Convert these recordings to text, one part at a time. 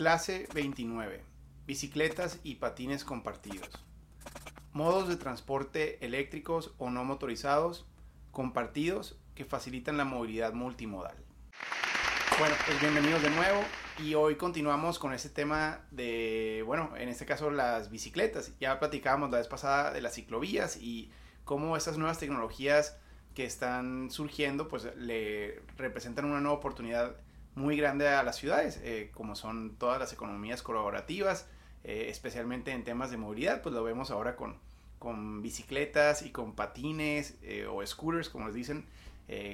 Clase 29. Bicicletas y patines compartidos. Modos de transporte eléctricos o no motorizados compartidos que facilitan la movilidad multimodal. Bueno, pues bienvenidos de nuevo y hoy continuamos con este tema de, bueno, en este caso las bicicletas. Ya platicábamos la vez pasada de las ciclovías y cómo estas nuevas tecnologías que están surgiendo pues le representan una nueva oportunidad muy grande a las ciudades, eh, como son todas las economías colaborativas, eh, especialmente en temas de movilidad, pues lo vemos ahora con, con bicicletas y con patines eh, o scooters, como les dicen,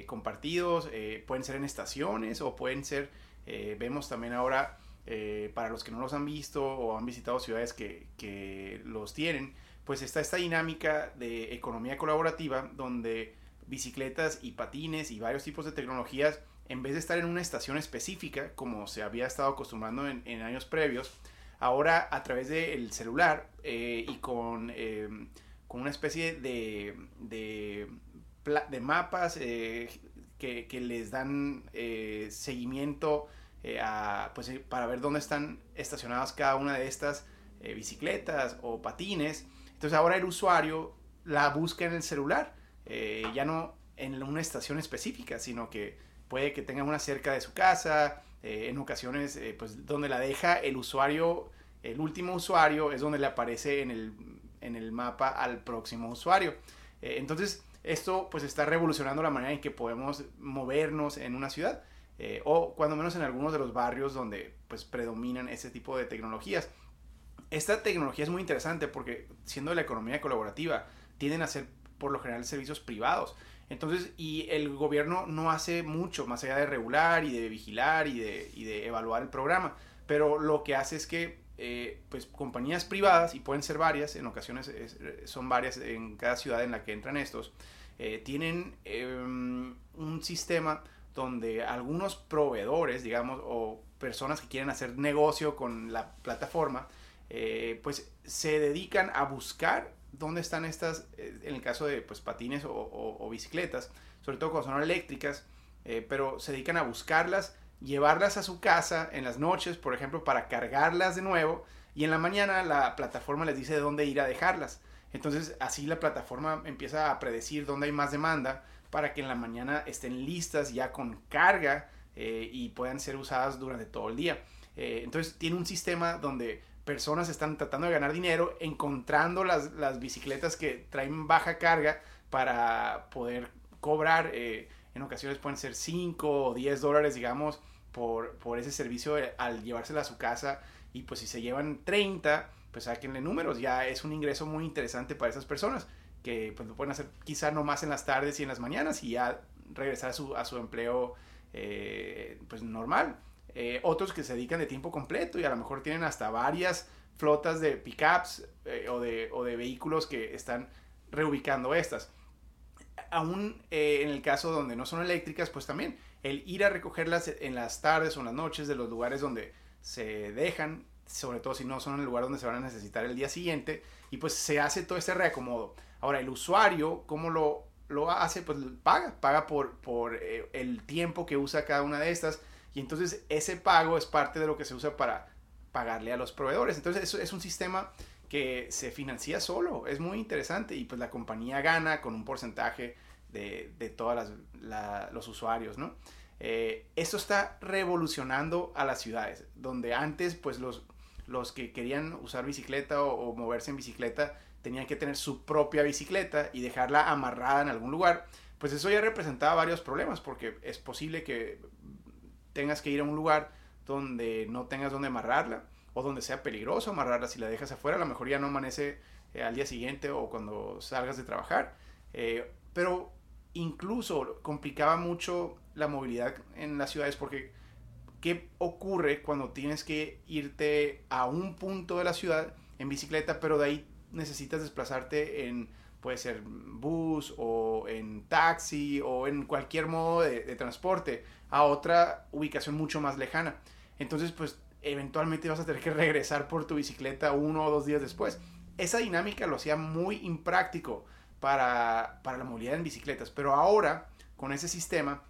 compartidos, pueden ser en estaciones o pueden ser, vemos también ahora, para los que no los han visto o han visitado ciudades que, que los tienen, pues está esta dinámica de economía colaborativa donde bicicletas y patines y varios tipos de tecnologías en vez de estar en una estación específica, como se había estado acostumbrando en, años previos, ahora a través del celular eh, y con, eh, con, una especie de, de, mapas eh, que, que, les dan seguimiento a, pues, para ver dónde están estacionadas cada una de estas bicicletas o patines. Entonces ahora el usuario la busca en el celular, ya no en una estación específica, sino que puede que tenga una cerca de su casa, eh, en ocasiones eh, pues donde la deja el usuario, el último usuario es donde le aparece en el, en el mapa al próximo usuario. Eh, entonces esto pues está revolucionando la manera en que podemos movernos en una ciudad o cuando menos en algunos de los barrios donde pues predominan ese tipo de tecnologías. Esta tecnología es muy interesante porque siendo la economía colaborativa tienden a ser por lo general servicios privados. Entonces, y el gobierno no hace mucho más allá de regular y de vigilar y de, y de evaluar el programa, pero lo que hace es que eh, pues compañías privadas, y pueden ser varias, en ocasiones son varias en cada ciudad en la que entran estos, eh, tienen em, un sistema donde algunos proveedores, digamos, o personas que quieren hacer negocio con la plataforma, eh, pues se dedican a buscar dónde están estas, eh, en el caso de pues, patines o, bicicletas, sobre todo cuando son eléctricas, eh, pero se dedican a buscarlas, llevarlas a su casa en las noches, por ejemplo, para cargarlas de nuevo, y en la mañana la plataforma les dice de dónde ir a dejarlas. Entonces así la plataforma empieza a predecir dónde hay más demanda para que en la mañana estén listas ya con carga eh, y puedan ser usadas durante todo el día. entonces tiene un sistema donde personas están tratando de ganar dinero encontrando las, las bicicletas que traen baja carga para poder cobrar. Eh, en ocasiones pueden ser 5 o 10 dólares, digamos, por, por ese servicio eh, al llevársela a su casa. Y pues si se llevan 30, pues sáquenle números. Ya es un ingreso muy interesante para esas personas que pues lo pueden hacer quizá no más en las tardes y en las mañanas y ya regresar a su, a su empleo eh, pues normal. Eh, otros que se dedican de tiempo completo y a lo mejor tienen hasta varias flotas de pickups eh, o, de, o de vehículos que están reubicando estas. Aún eh, en el caso donde no son eléctricas, pues también el ir a recogerlas en las tardes o en las noches de los lugares donde se dejan, sobre todo si no son el lugar donde se van a necesitar el día siguiente, y pues se hace todo ese reacomodo. Ahora, el usuario, ¿cómo lo, lo hace? Pues paga, paga por, por el tiempo que usa cada una de estas y entonces ese pago es parte de lo que se usa para pagarle a los proveedores. Entonces eso es un sistema que se financia solo. Es muy interesante y pues la compañía gana con un porcentaje de, de todos los usuarios, ¿no? Eh, esto está revolucionando a las ciudades, donde antes pues los, los que querían usar bicicleta o, o, moverse en bicicleta tenían que tener su propia bicicleta y dejarla amarrada en algún lugar, pues eso ya representaba varios problemas porque es posible que tengas que ir a un lugar donde no tengas donde amarrarla o donde sea peligroso amarrarla. Si la dejas afuera, a lo mejor ya no amanece eh, al día siguiente o cuando salgas de trabajar. Eh, pero incluso complicaba mucho la movilidad en las ciudades porque ¿qué ocurre cuando tienes que irte a un punto de la ciudad en bicicleta, pero de ahí necesitas desplazarte en puede ser bus o en taxi o en cualquier modo de, transporte a otra ubicación mucho más lejana. Entonces, pues eventualmente vas a tener que regresar por tu bicicleta uno o dos días después. Esa dinámica lo hacía muy impráctico para, para la movilidad en bicicletas, pero ahora con ese sistema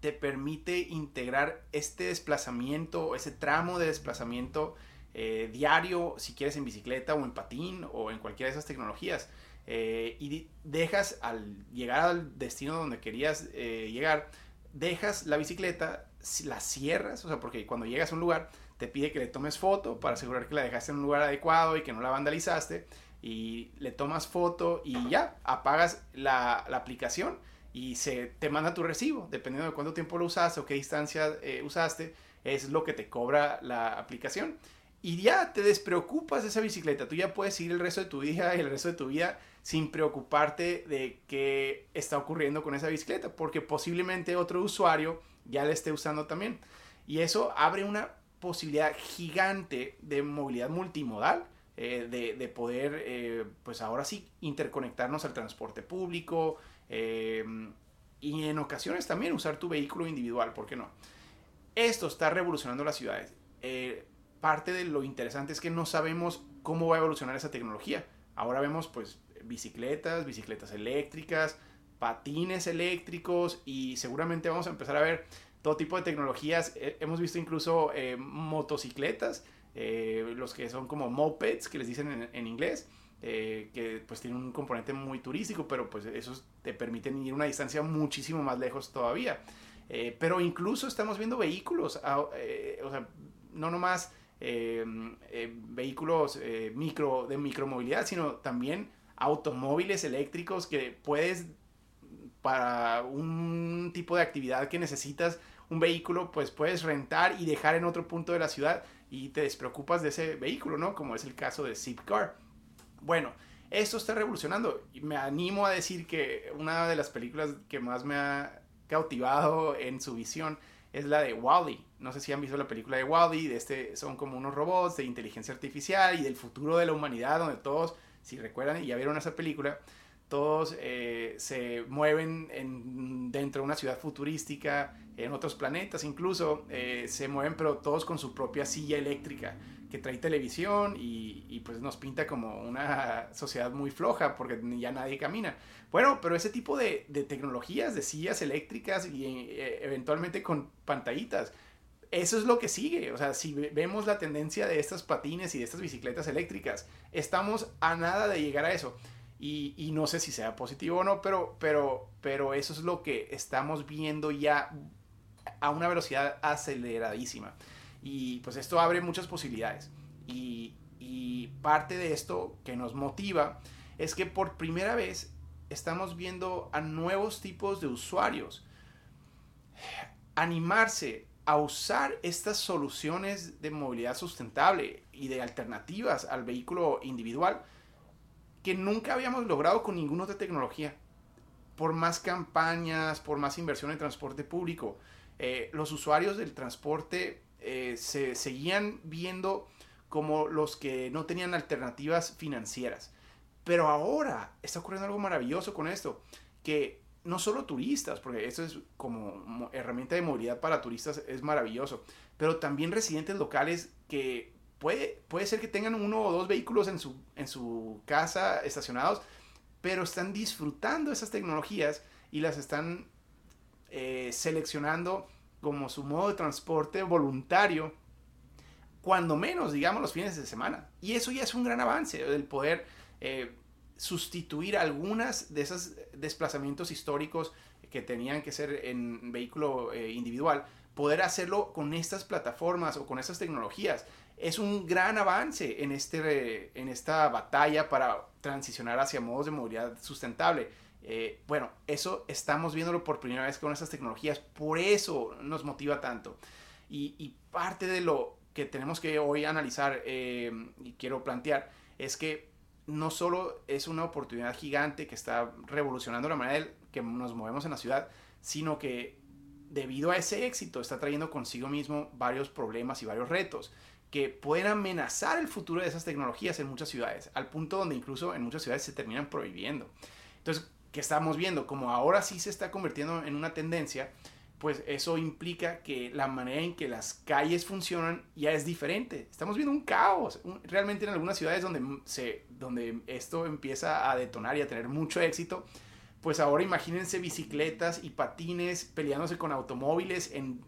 te permite integrar este desplazamiento, ese tramo de desplazamiento eh, diario, si quieres en bicicleta o en patín o en cualquiera de esas tecnologías. Eh, y dejas al llegar al destino donde querías eh, llegar, dejas la bicicleta, la cierras, o sea, porque cuando llegas a un lugar te pide que le tomes foto para asegurar que la dejaste en un lugar adecuado y que no la vandalizaste, y le tomas foto y ya, apagas la, la aplicación y se te manda tu recibo, dependiendo de cuánto tiempo lo usaste o qué distancia eh, usaste, es lo que te cobra la aplicación. Y ya te despreocupas de esa bicicleta, tú ya puedes ir el resto de tu vida y el resto de tu vida sin preocuparte de qué está ocurriendo con esa bicicleta, porque posiblemente otro usuario ya la esté usando también. Y eso abre una posibilidad gigante de movilidad multimodal, eh, de, poder, eh, pues ahora sí, interconectarnos al transporte público, eh, y en ocasiones también usar tu vehículo individual, ¿por qué no? Esto está revolucionando las ciudades. Parte de lo interesante es que no sabemos cómo va a evolucionar esa tecnología. Ahora vemos pues bicicletas, bicicletas eléctricas, patines eléctricos y seguramente vamos a empezar a ver todo tipo de tecnologías. Eh, hemos visto incluso motocicletas, los que son como mopeds, que les dicen en inglés eh, que pues tiene un componente muy turístico, pero pues esos te permiten ir una distancia muchísimo más lejos todavía. Eh, pero incluso estamos viendo vehículos, ah, eh, o sea, no nomás vehículos micro, de micromovilidad, sino también automóviles eléctricos que puedes, para un tipo de actividad que necesitas un vehículo, pues puedes rentar y dejar en otro punto de la ciudad y te despreocupas de ese vehículo, ¿no? Como es el caso de Zipcar. Bueno, esto está revolucionando. Y me animo a decir que una de las películas que más me ha cautivado en su visión es la de Wally. No sé si han visto la película de Wally, de este son como unos robots de inteligencia artificial y del futuro de la humanidad, donde todos, si recuerdan y ya vieron esa película, todos eh, se mueven en, dentro de una ciudad futurística, en otros planetas incluso, eh, se mueven pero todos con su propia silla eléctrica que trae televisión y, pues nos pinta como una sociedad muy floja porque ya nadie camina. Bueno, pero ese tipo de, tecnologías, de sillas eléctricas y eh, eventualmente con pantallitas, eso es lo que sigue. O sea, si vemos la tendencia de estas patines y de estas bicicletas eléctricas, estamos a nada de llegar a eso. Y, no sé si sea positivo o no, pero, pero, pero eso es lo que estamos viendo ya a una velocidad aceleradísima. Y pues esto abre muchas posibilidades. Y, parte de esto que nos motiva es que por primera vez estamos viendo a nuevos tipos de usuarios animarse a usar estas soluciones de movilidad sustentable y de alternativas al vehículo individual que nunca habíamos logrado con ninguna otra tecnología. Por más campañas, por más inversión en transporte público, eh, los usuarios del transporte eh, se seguían viendo como los que no tenían alternativas financieras. Pero ahora está ocurriendo algo maravilloso con esto, que no solo turistas, porque esto es como herramienta de movilidad para turistas, es maravilloso, pero también residentes locales que puede, puede ser que tengan uno o dos vehículos en su, en su casa estacionados, pero están disfrutando esas tecnologías y las están eh, seleccionando como su modo de transporte voluntario, cuando menos, digamos, los fines de semana. Y eso ya es un gran avance, el poder eh, sustituir algunas de esos desplazamientos históricos que tenían que ser en vehículo eh, individual, poder hacerlo con estas plataformas o con estas tecnologías. Es un gran avance en, este, en esta batalla para transicionar hacia modos de movilidad sustentable. Eh, bueno, eso estamos viéndolo por primera vez con estas tecnologías, por eso nos motiva tanto. Y, parte de lo que tenemos que hoy analizar eh, y quiero plantear es que no solo es una oportunidad gigante que está revolucionando la manera en que nos movemos en la ciudad, sino que debido a ese éxito está trayendo consigo mismo varios problemas y varios retos que pueden amenazar el futuro de esas tecnologías en muchas ciudades, al punto donde incluso en muchas ciudades se terminan prohibiendo. Entonces, que estamos viendo, como ahora sí se está convirtiendo en una tendencia, pues eso implica que la manera en que las calles funcionan ya es diferente. Estamos viendo un caos, realmente en algunas ciudades donde, se, donde esto empieza a detonar y a tener mucho éxito, pues ahora imagínense bicicletas y patines peleándose con automóviles en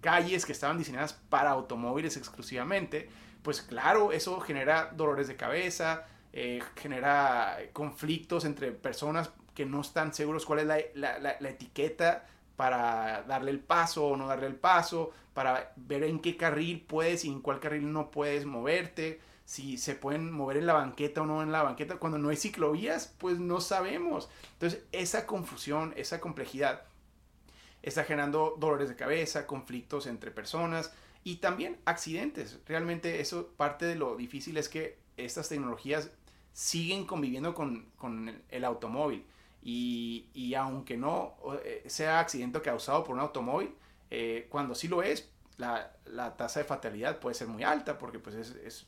calles que estaban diseñadas para automóviles exclusivamente, pues claro, eso genera dolores de cabeza, eh, genera conflictos entre personas que no están seguros cuál es la, etiqueta para darle el paso o no darle el paso, para ver en qué carril puedes y en cuál carril no puedes moverte, si se pueden mover en la banqueta o no en la banqueta. Cuando no hay ciclovías, pues no sabemos. Entonces, esa confusión, esa complejidad está generando dolores de cabeza, conflictos entre personas y también accidentes. Realmente eso parte de lo difícil es que estas tecnologías siguen conviviendo con, el, automóvil. Y, aunque no eh, sea accidente causado por un automóvil, eh, cuando sí lo es, la, tasa de fatalidad puede ser muy alta porque pues es,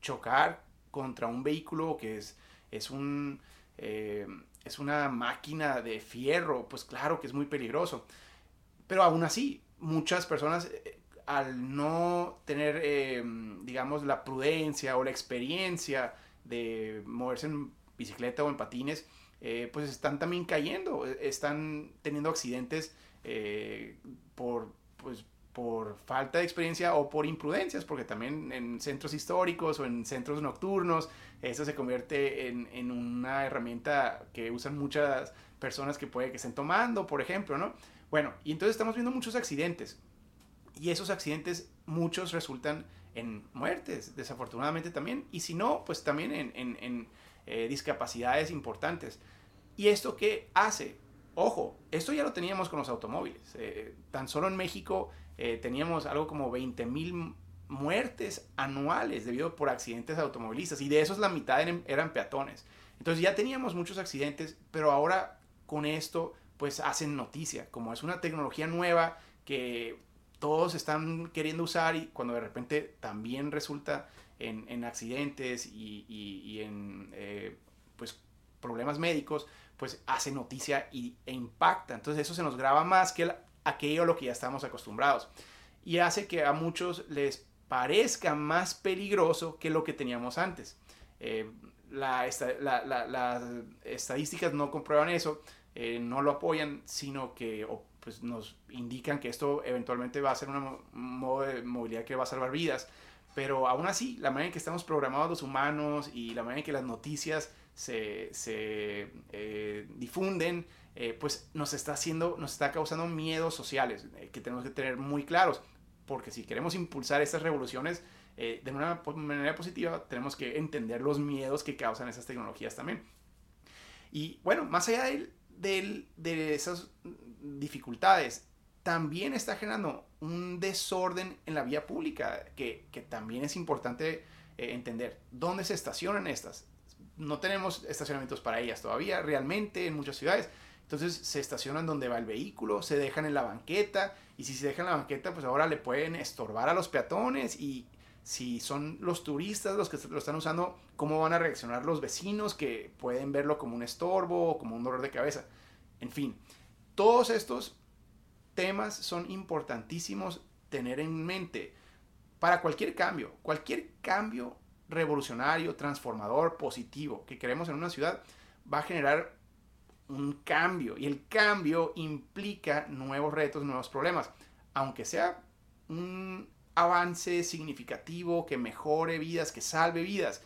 chocar contra un vehículo que es, es, un, eh, es una máquina de fierro, pues claro que es muy peligroso. Pero aún así, muchas personas al no tener, digamos, la prudencia o la experiencia de moverse en bicicleta o en patines, eh, pues están también cayendo, están teniendo accidentes por, pues, por falta de experiencia o por imprudencias, porque también en centros históricos o en centros nocturnos, eso se convierte en, en una herramienta que usan muchas personas que puede que estén tomando, por ejemplo, ¿no? Bueno, y entonces estamos viendo muchos accidentes. Y esos accidentes, muchos resultan en muertes, desafortunadamente también. Y si no, pues también en, eh, discapacidades importantes. ¿Y esto qué hace? Ojo, esto ya lo teníamos con los automóviles. Eh, tan solo en México eh, teníamos algo como 20 mil muertes anuales debido por accidentes automovilistas. Y de esos la mitad eran, eran peatones. Entonces ya teníamos muchos accidentes, pero ahora con esto pues hacen noticia. Como es una tecnología nueva que todos están queriendo usar y cuando de repente también resulta en, accidentes y, en eh, pues, problemas médicos, pues hace noticia y, e impacta. Entonces eso se nos graba más que aquello a lo que ya estamos acostumbrados. Y hace que a muchos les parezca más peligroso que lo que teníamos antes. Eh, las estadísticas no comprueban eso, eh, no lo apoyan, sino que pues, nos indican que esto eventualmente va a ser un modo de movilidad que va a salvar vidas. Pero aún así, la manera en que estamos programados los humanos y la manera en que las noticias se, eh, difunden, eh, pues nos está haciendo, nos está causando miedos sociales que tenemos que tener muy claros. Porque si queremos impulsar estas revoluciones de una manera positiva, tenemos que entender los miedos que causan esas tecnologías también. Y bueno, más allá de, de esas dificultades, también está generando un desorden en la vía pública que, también es importante eh, entender. ¿Dónde se estacionan estas? No tenemos estacionamientos para ellas todavía, realmente, en muchas ciudades. Entonces se estacionan donde va el vehículo, se dejan en la banqueta y si se dejan en la banqueta, pues ahora le pueden estorbar a los peatones y si son los turistas los que lo están usando, cómo van a reaccionar los vecinos que pueden verlo como un estorbo o como un dolor de cabeza. En fin, todos estos temas son importantísimos tener en mente para cualquier cambio, cualquier cambio revolucionario, transformador, positivo que queremos en una ciudad va a generar un cambio y el cambio implica nuevos retos, nuevos problemas, aunque sea un avance significativo que mejore vidas, que salve vidas,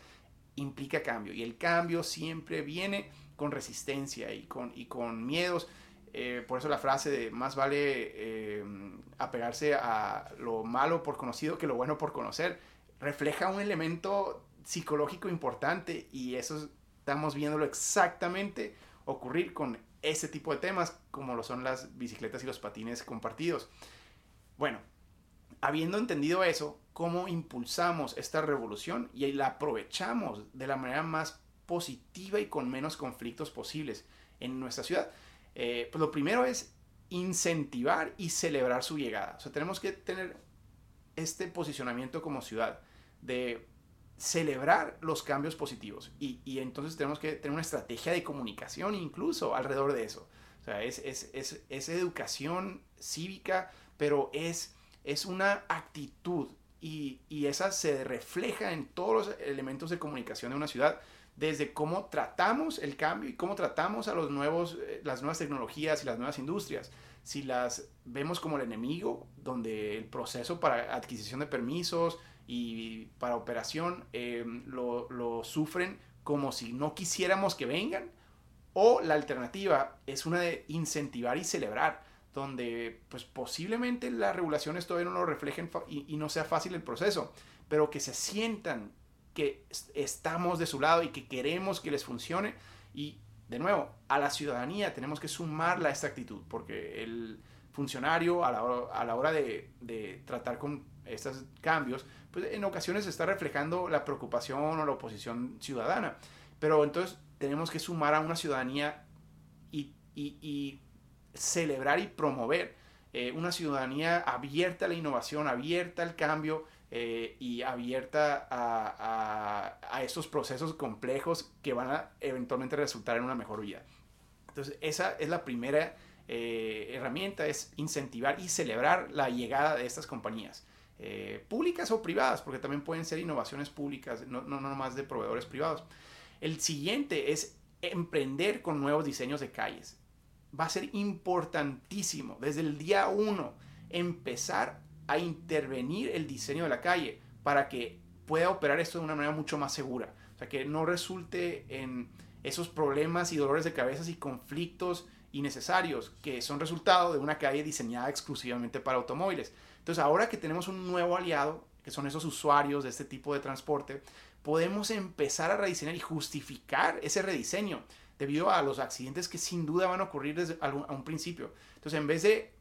implica cambio. Y el cambio siempre viene con resistencia y con, y con miedos. Eh, por eso la frase de más vale eh, apegarse a lo malo por conocido que lo bueno por conocer refleja un elemento psicológico importante y eso estamos viéndolo exactamente ocurrir con ese tipo de temas como lo son las bicicletas y los patines compartidos. Bueno, habiendo entendido eso, cómo impulsamos esta revolución y la aprovechamos de la manera más positiva y con menos conflictos posibles en nuestra ciudad. Eh, pues lo primero es incentivar y celebrar su llegada. O sea, tenemos que tener este posicionamiento como ciudad de celebrar los cambios positivos y, y entonces tenemos que tener una estrategia de comunicación incluso alrededor de eso. O sea, es, es, es, es educación cívica, pero es es una actitud y, y esa se refleja en todos los elementos de comunicación de una ciudad desde cómo tratamos el cambio y cómo tratamos a los nuevos, eh, las nuevas tecnologías y las nuevas industrias. Si las vemos como el enemigo, donde el proceso para adquisición de permisos y para operación eh, lo, lo sufren como si no quisiéramos que vengan, o la alternativa es una de incentivar y celebrar, donde pues posiblemente las regulaciones todavía no lo reflejen y, no sea fácil el proceso, pero que se sientan que estamos de su lado y que queremos que les funcione. Y de nuevo, a la ciudadanía tenemos que sumarla a esta actitud, porque el funcionario a la hora, a la hora de, de, tratar con estos cambios, pues en ocasiones está reflejando la preocupación o la oposición ciudadana. Pero entonces tenemos que sumar a una ciudadanía y, y, celebrar y promover eh, una ciudadanía abierta a la innovación, abierta al cambio eh, y abierta a, a, estos procesos complejos que van a eventualmente resultar en una mejor vida. Entonces, esa es la primera eh, herramienta, es incentivar y celebrar la llegada de estas compañías. públicas o privadas, porque también pueden ser innovaciones públicas, no, no, no más de proveedores privados. El siguiente es emprender con nuevos diseños de calles. Va a ser importantísimo desde el día uno empezar a intervenir el diseño de la calle para que pueda operar esto de una manera mucho más segura. O sea, que no resulte en esos problemas y dolores de cabeza y conflictos innecesarios que son resultado de una calle diseñada exclusivamente para automóviles. Entonces, ahora que tenemos un nuevo aliado, que son esos usuarios de este tipo de transporte, podemos empezar a rediseñar y justificar ese rediseño debido a los accidentes que sin duda van a ocurrir desde a un principio. Entonces, en vez de,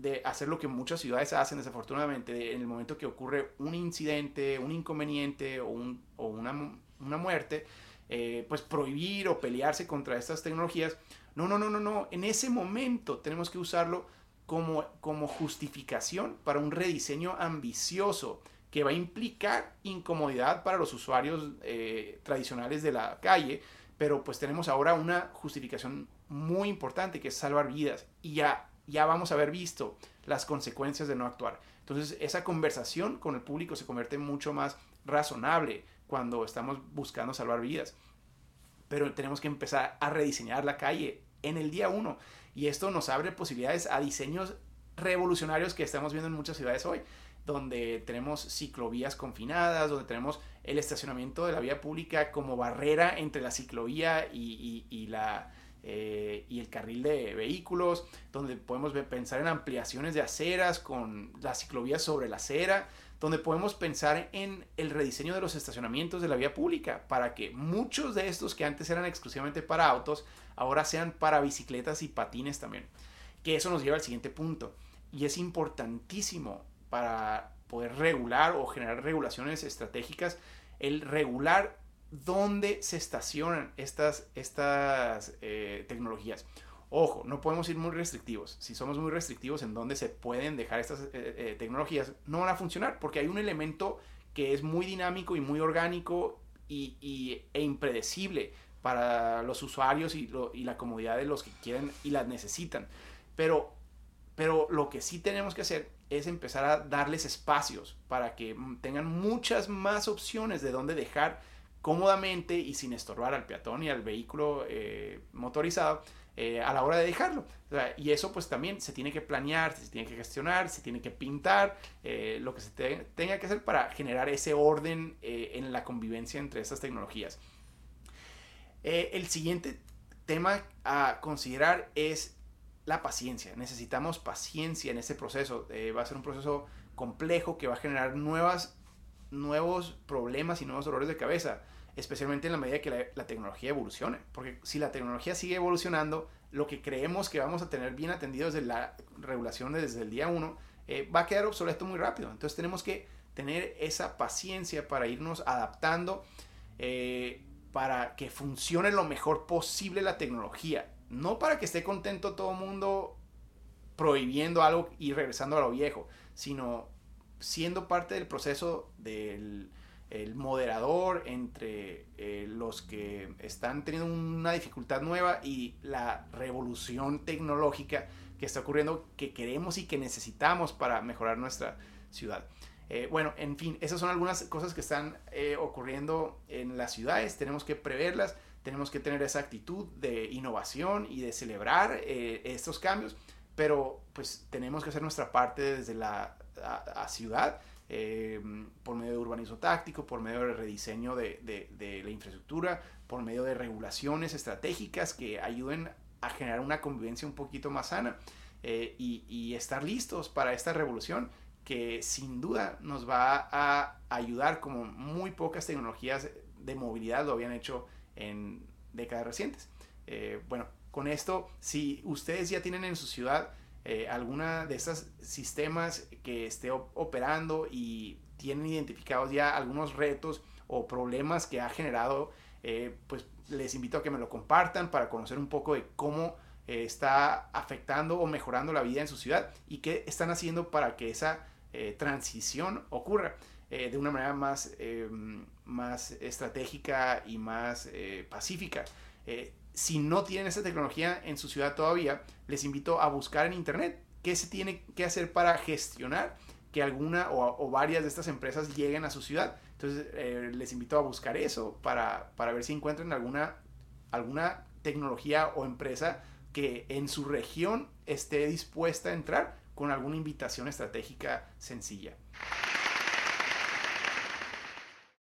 de hacer lo que muchas ciudades hacen desafortunadamente, en el momento que ocurre un incidente, un inconveniente o, un, o una, una, muerte, eh, pues prohibir o pelearse contra estas tecnologías. No, no, no, no, no. En ese momento tenemos que usarlo como, como justificación para un rediseño ambicioso que va a implicar incomodidad para los usuarios eh, tradicionales de la calle, pero pues tenemos ahora una justificación muy importante que es salvar vidas y ya, ya vamos a haber visto las consecuencias de no actuar. Entonces esa conversación con el público se convierte mucho más razonable cuando estamos buscando salvar vidas. Pero tenemos que empezar a rediseñar la calle en el día uno y esto nos abre posibilidades a diseños revolucionarios que estamos viendo en muchas ciudades hoy donde tenemos ciclovías confinadas, donde tenemos el estacionamiento de la vía pública como barrera entre la ciclovía y, la, eh, y el carril de vehículos, donde podemos pensar en ampliaciones de aceras con las ciclovías sobre la acera, donde podemos pensar en el rediseño de los estacionamientos de la vía pública para que muchos de estos que antes eran exclusivamente para autos, ahora sean para bicicletas y patines también. Que eso nos lleva al siguiente punto. Y es importantísimo para poder regular o generar regulaciones estratégicas, el regular dónde se estacionan estas, estas eh, tecnologías. Ojo, no podemos ir muy restrictivos. Si somos muy restrictivos en dónde se pueden dejar estas eh, eh, tecnologías, no van a funcionar porque hay un elemento que es muy dinámico y muy orgánico y, e impredecible para los usuarios y, y, la comodidad de los que quieren y las necesitan. Pero, pero lo que sí tenemos que hacer es empezar a darles espacios para que tengan muchas más opciones de dónde dejar cómodamente y sin estorbar al peatón y al vehículo eh, motorizado eh, a la hora de dejarlo. y eso pues también se tiene que planear, se tiene que gestionar, se tiene que pintar, eh, lo que se tenga que hacer para generar ese orden en la convivencia entre estas tecnologías. el siguiente tema a considerar es la paciencia. Necesitamos paciencia en este proceso. Va a ser un proceso complejo que va a generar nuevas, nuevos problemas y nuevos dolores de cabeza, especialmente en la medida que la, tecnología evolucione. Porque si la tecnología sigue evolucionando, lo que creemos que vamos a tener bien atendido desde la regulación desde el día 1 eh, va a quedar obsoleto muy rápido. Entonces tenemos que tener esa paciencia para irnos adaptando eh, para que funcione lo mejor posible la tecnología no para que esté contento todo el mundo prohibiendo algo y regresando a lo viejo, sino siendo parte del proceso del moderador entre eh, los que están teniendo una dificultad nueva y la revolución tecnológica que está ocurriendo que queremos y que necesitamos para mejorar nuestra ciudad. Eh, bueno, en fin, esas son algunas cosas que están eh, ocurriendo en las ciudades, tenemos que preverlas, tenemos que tener esa actitud de innovación y de celebrar eh, estos cambios, pero pues tenemos que hacer nuestra parte desde la ciudad. Por medio de urbanismo táctico, por medio de rediseño de, la infraestructura, por medio de regulaciones estratégicas que ayuden a generar una convivencia un poquito más sana y, y, estar listos para esta revolución que sin duda nos va a ayudar como muy pocas tecnologías de movilidad lo habían hecho en décadas recientes. Eh, bueno, con esto, si ustedes ya tienen en su ciudad eh, alguna de estos sistemas que esté operando y tienen identificados ya algunos retos o problemas que ha generado, eh, pues les invito a que me lo compartan para conocer un poco de cómo está afectando o mejorando la vida en su ciudad y qué están haciendo para que esa eh, transición ocurra eh, de una manera más, eh, más estratégica y más pacífica. Si no tienen esa tecnología en su ciudad todavía, les invito a buscar en internet qué se tiene que hacer para gestionar que alguna o, varias de estas empresas lleguen a su ciudad. Entonces les invito a buscar eso para, para ver si encuentran alguna, alguna tecnología o empresa que en su región esté dispuesta a entrar con alguna invitación estratégica sencilla.